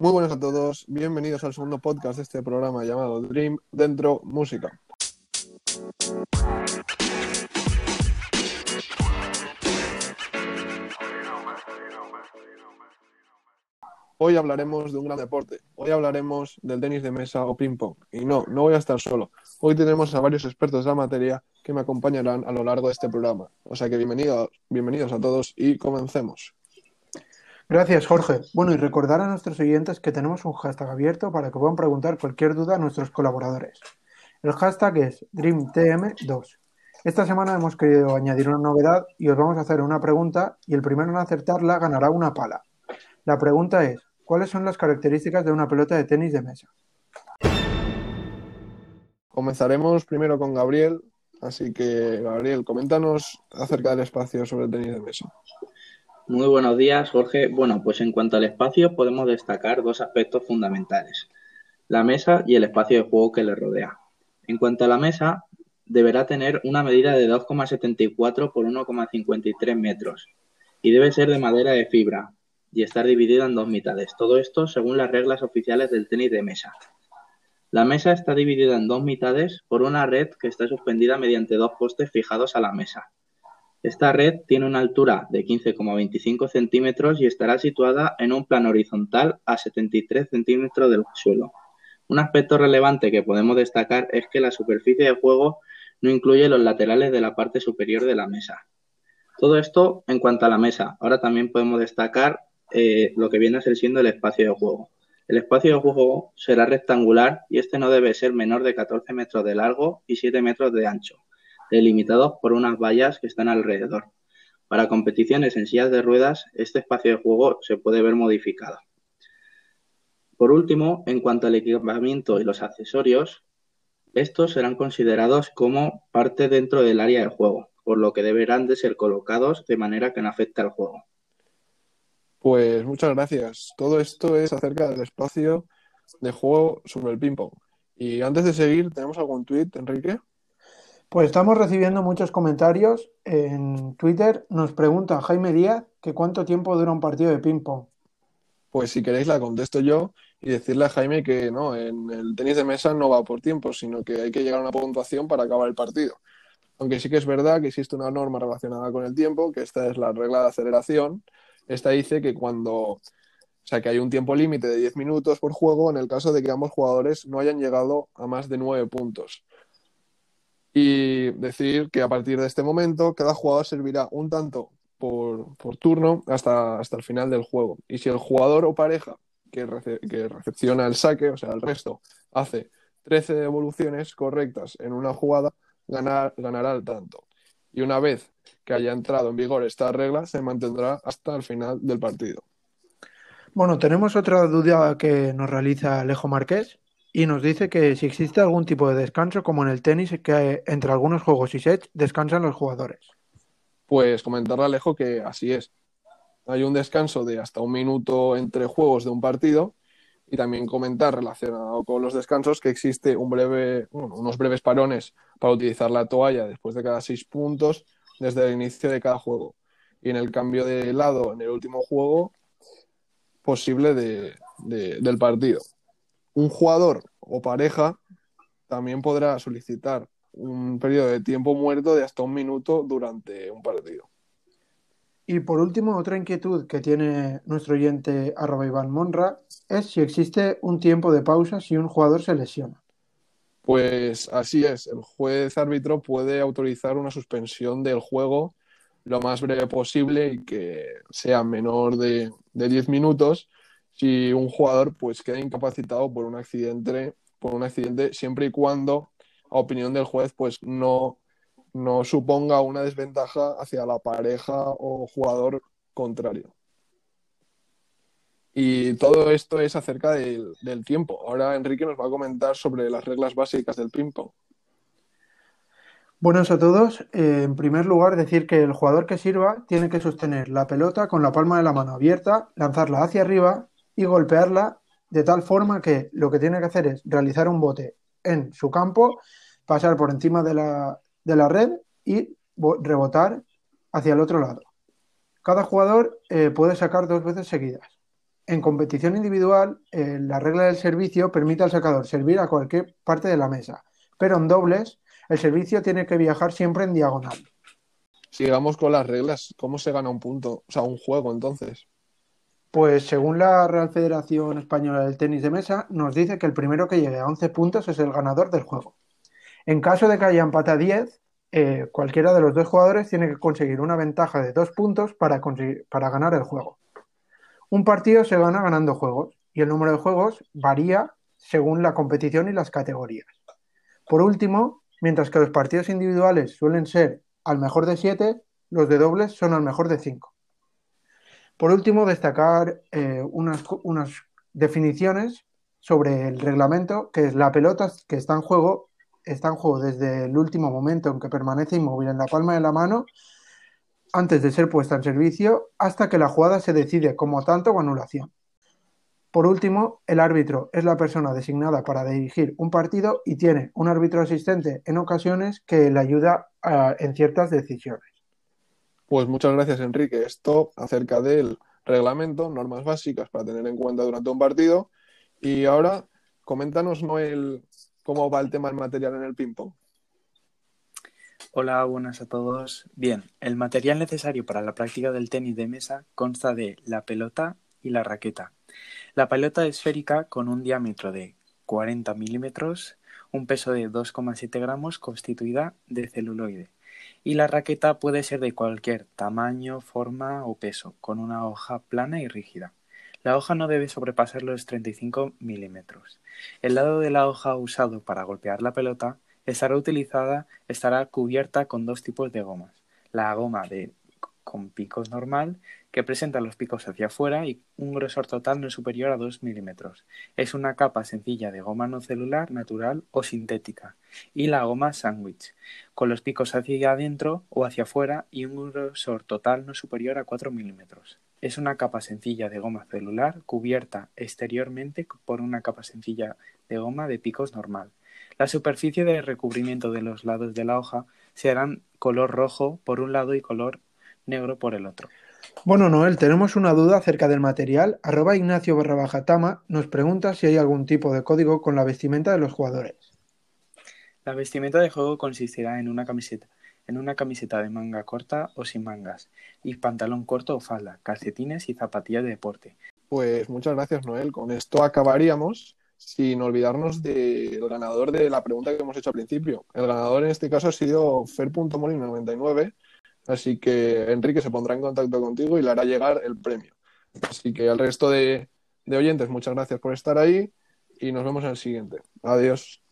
Muy buenas a todos, bienvenidos al segundo podcast de este programa llamado Dream Dentro Música. Hoy hablaremos de un gran deporte, hoy hablaremos del tenis de mesa o ping-pong. Y no, no voy a estar solo. Hoy tenemos a varios expertos de la materia que me acompañarán a lo largo de este programa. O sea que bienvenidos, bienvenidos a todos y comencemos. Gracias, Jorge. Bueno, y recordar a nuestros oyentes que tenemos un hashtag abierto para que puedan preguntar cualquier duda a nuestros colaboradores. El hashtag es DreamTM2. Esta semana hemos querido añadir una novedad y os vamos a hacer una pregunta y el primero en acertarla ganará una pala. La pregunta es, ¿cuáles son las características de una pelota de tenis de mesa? Comenzaremos primero con Gabriel, así que Gabriel, coméntanos acerca del espacio sobre tenis de mesa. Muy buenos días, Jorge. Bueno, pues en cuanto al espacio podemos destacar dos aspectos fundamentales, la mesa y el espacio de juego que le rodea. En cuanto a la mesa, deberá tener una medida de 2,74 por 1,53 metros y debe ser de madera de fibra, y estar dividida en dos mitades. Todo esto según las reglas oficiales del tenis de mesa. La mesa está dividida en dos mitades por una red que está suspendida mediante dos postes fijados a la mesa. Esta red tiene una altura de 15,25 centímetros y estará situada en un plano horizontal a 73 centímetros del suelo. Un aspecto relevante que podemos destacar es que la superficie de juego no incluye los laterales de la parte superior de la mesa. Todo esto en cuanto a la mesa. Ahora también podemos destacar eh, lo que viene a ser siendo el espacio de juego. El espacio de juego será rectangular y este no debe ser menor de 14 metros de largo y 7 metros de ancho, delimitados por unas vallas que están alrededor. Para competiciones en sillas de ruedas, este espacio de juego se puede ver modificado. Por último, en cuanto al equipamiento y los accesorios, estos serán considerados como parte dentro del área de juego, por lo que deberán de ser colocados de manera que no afecte al juego. Pues muchas gracias. Todo esto es acerca del espacio de juego sobre el ping-pong. Y antes de seguir, ¿tenemos algún tweet, Enrique? Pues estamos recibiendo muchos comentarios en Twitter. Nos pregunta Jaime Díaz que cuánto tiempo dura un partido de ping-pong. Pues si queréis la contesto yo y decirle a Jaime que no, en el tenis de mesa no va por tiempo, sino que hay que llegar a una puntuación para acabar el partido. Aunque sí que es verdad que existe una norma relacionada con el tiempo, que esta es la regla de aceleración, esta dice que cuando, o sea, que hay un tiempo límite de 10 minutos por juego en el caso de que ambos jugadores no hayan llegado a más de 9 puntos. Y decir que a partir de este momento cada jugador servirá un tanto por, turno hasta, hasta el final del juego. Y si el jugador o pareja que, que recepciona el saque, o sea, el resto, hace 13 devoluciones correctas en una jugada, ganar, ganará el tanto. Y una vez que haya entrado en vigor esta regla se mantendrá hasta el final del partido. Bueno, tenemos otra duda que nos realiza Alejo Marqués y nos dice que si existe algún tipo de descanso, como en el tenis, que entre algunos juegos y sets descansan los jugadores. Pues comentarle Alejo que así es. Hay un descanso de hasta un minuto entre juegos de un partido y también comentar relacionado con los descansos que existe un breve, unos breves parones para utilizar la toalla después de cada seis puntos desde el inicio de cada juego. Y en el cambio de lado en el último juego posible de, del partido. Un jugador o pareja también podrá solicitar un periodo de tiempo muerto de hasta un minuto durante un partido. Y por último, otra inquietud que tiene nuestro oyente arroba Iván Monra es si existe un tiempo de pausa si un jugador se lesiona. Pues así es, el juez árbitro puede autorizar una suspensión del juego lo más breve posible y que sea menor de, de 10 minutos si un jugador pues queda incapacitado por un accidente, por un accidente siempre y cuando, a opinión del juez, pues no, no suponga una desventaja hacia la pareja o jugador contrario. Y todo esto es acerca del, tiempo. Ahora Enrique nos va a comentar sobre las reglas básicas del ping-pong. Buenos a todos. Eh, en primer lugar, decir que el jugador que sirva tiene que sostener la pelota con la palma de la mano abierta, lanzarla hacia arriba y golpearla de tal forma que lo que tiene que hacer es realizar un bote en su campo, pasar por encima de la, de la red y rebotar hacia el otro lado. Cada jugador eh, puede sacar dos veces seguidas. En competición individual, eh, la regla del servicio permite al sacador servir a cualquier parte de la mesa, pero en dobles, el servicio tiene que viajar siempre en diagonal. Sigamos con las reglas. ¿Cómo se gana un punto? O sea, un juego entonces. Pues según la Real Federación Española del Tenis de Mesa, nos dice que el primero que llegue a 11 puntos es el ganador del juego. En caso de que haya empate a 10, eh, cualquiera de los dos jugadores tiene que conseguir una ventaja de dos puntos para, para ganar el juego. Un partido se gana ganando juegos y el número de juegos varía según la competición y las categorías. Por último, mientras que los partidos individuales suelen ser al mejor de 7, los de dobles son al mejor de 5. Por último, destacar eh, unas, unas definiciones sobre el reglamento, que es la pelota que está en juego, está en juego desde el último momento en que permanece inmóvil en la palma de la mano antes de ser puesta en servicio hasta que la jugada se decide como tanto o anulación. Por último, el árbitro es la persona designada para dirigir un partido y tiene un árbitro asistente en ocasiones que le ayuda en ciertas decisiones. Pues muchas gracias, Enrique. Esto acerca del reglamento, normas básicas para tener en cuenta durante un partido. Y ahora, coméntanos, Noel, cómo va el tema del material en el ping-pong. Hola, buenas a todos. Bien, el material necesario para la práctica del tenis de mesa consta de la pelota y la raqueta. La pelota esférica con un diámetro de 40 milímetros, un peso de 2,7 gramos constituida de celuloide. Y la raqueta puede ser de cualquier tamaño, forma o peso, con una hoja plana y rígida. La hoja no debe sobrepasar los 35 milímetros. El lado de la hoja usado para golpear la pelota estará utilizada, estará cubierta con dos tipos de gomas. La goma de con picos normal, que presenta los picos hacia afuera y un grosor total no superior a 2 milímetros. Es una capa sencilla de goma no celular, natural o sintética. Y la goma sándwich, con los picos hacia adentro o hacia afuera y un grosor total no superior a 4 milímetros. Es una capa sencilla de goma celular cubierta exteriormente por una capa sencilla de goma de picos normal. La superficie de recubrimiento de los lados de la hoja serán color rojo por un lado y color negro por el otro. Bueno, Noel, tenemos una duda acerca del material. Arroba Ignacio barra baja Tama nos pregunta si hay algún tipo de código con la vestimenta de los jugadores. La vestimenta de juego consistirá en una camiseta, en una camiseta de manga corta o sin mangas, y pantalón corto o falda, calcetines y zapatillas de deporte. Pues muchas gracias, Noel. Con esto acabaríamos sin olvidarnos del ganador de la pregunta que hemos hecho al principio. El ganador en este caso ha sido Fer.molino99 Así que Enrique se pondrá en contacto contigo y le hará llegar el premio. Así que al resto de, oyentes, muchas gracias por estar ahí y nos vemos en el siguiente. Adiós.